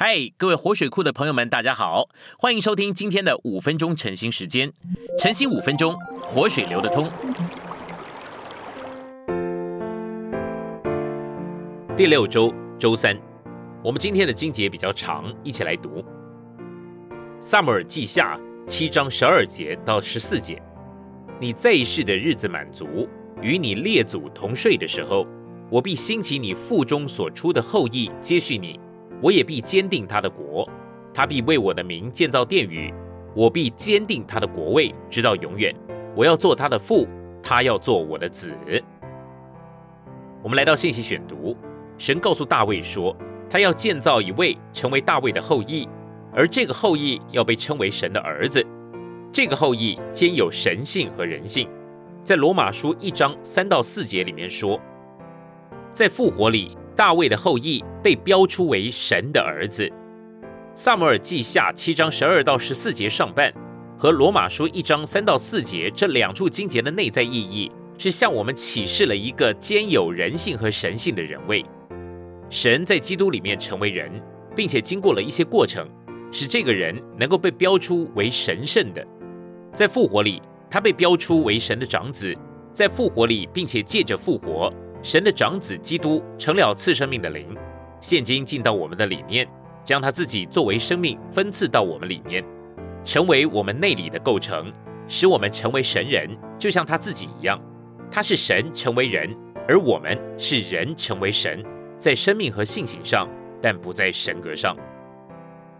嗨，各位活水库的朋友们，大家好，欢迎收听今天的五分钟晨兴时间。晨兴五分钟，活水流得通。第六周周三，我们今天的经节比较长，一起来读《萨姆尔记下》七章十二节到十四节。你在世的日子满足，与你列祖同睡的时候，我必兴起你腹中所出的后裔接续你。我也必坚定他的国，他必为我的名建造殿宇，我必坚定他的国位，直到永远。我要做他的父，他要做我的子。我们来到信息选读，神告诉大卫说，他要建造一位成为大卫的后裔，而这个后裔要被称为神的儿子。这个后裔兼有神性和人性，在罗马书一章三到四节里面说，在复活里。大卫的后裔被标出为神的儿子。萨姆尔记下七章十二到十四节上半和罗马书一章三到四节这两处经节的内在意义，是向我们启示了一个兼有人性和神性的人位。神在基督里面成为人，并且经过了一些过程，使这个人能够被标出为神圣的。在复活里，他被标出为神的长子。在复活里，并且借着复活。神的长子基督成了赐生命的灵，现今进到我们的里面，将他自己作为生命分赐到我们里面，成为我们内里的构成，使我们成为神人，就像他自己一样。他是神成为人，而我们是人成为神，在生命和性情上，但不在神格上。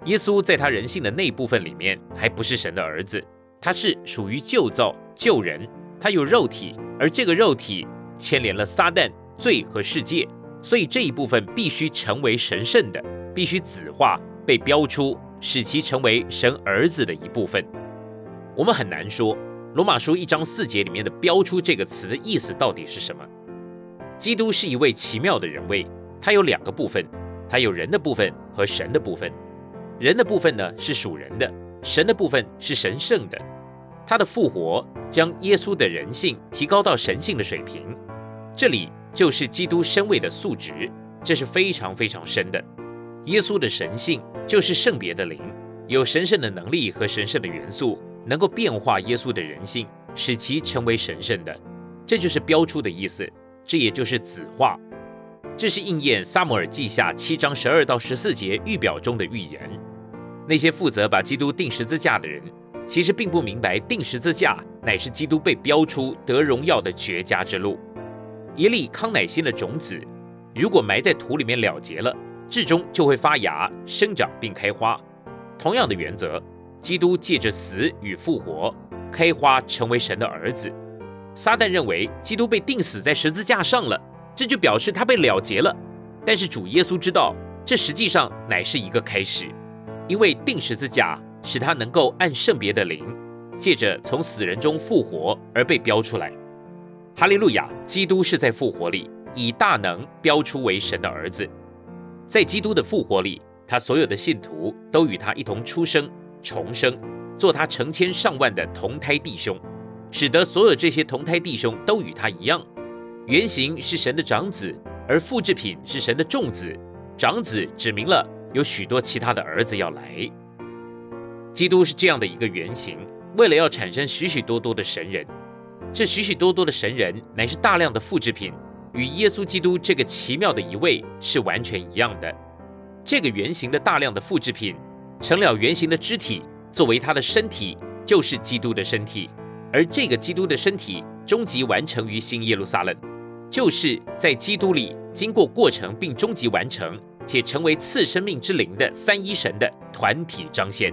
耶稣在他人性的那部分里面，还不是神的儿子，他是属于旧造旧人，他有肉体，而这个肉体。牵连了撒旦、罪和世界，所以这一部分必须成为神圣的，必须子化，被标出，使其成为神儿子的一部分。我们很难说罗马书一章四节里面的“标出”这个词的意思到底是什么。基督是一位奇妙的人位，他有两个部分，他有人的部分和神的部分。人的部分呢是属人的，神的部分是神圣的。他的复活将耶稣的人性提高到神性的水平。这里就是基督身位的素质，这是非常非常深的。耶稣的神性就是圣别的灵，有神圣的能力和神圣的元素，能够变化耶稣的人性，使其成为神圣的。这就是标出的意思，这也就是子化。这是应验撒母耳记下七章十二到十四节预表中的预言。那些负责把基督钉十字架的人，其实并不明白钉十字架乃是基督被标出得荣耀的绝佳之路。一粒康乃馨的种子，如果埋在土里面了结了，至终就会发芽、生长并开花。同样的原则，基督借着死与复活，开花成为神的儿子。撒旦认为基督被钉死在十字架上了，这就表示他被了结了。但是主耶稣知道，这实际上乃是一个开始，因为钉十字架使他能够按圣别的灵，借着从死人中复活而被标出来。哈利路亚！基督是在复活里以大能标出为神的儿子，在基督的复活里，他所有的信徒都与他一同出生、重生，做他成千上万的同胎弟兄，使得所有这些同胎弟兄都与他一样。原型是神的长子，而复制品是神的众子。长子指明了有许多其他的儿子要来。基督是这样的一个原型，为了要产生许许多多的神人。这许许多多的神人乃是大量的复制品，与耶稣基督这个奇妙的一位是完全一样的。这个原型的大量的复制品，成了原型的肢体，作为他的身体，就是基督的身体。而这个基督的身体终极完成于新耶路撒冷，就是在基督里经过过程并终极完成，且成为次生命之灵的三一神的团体彰显。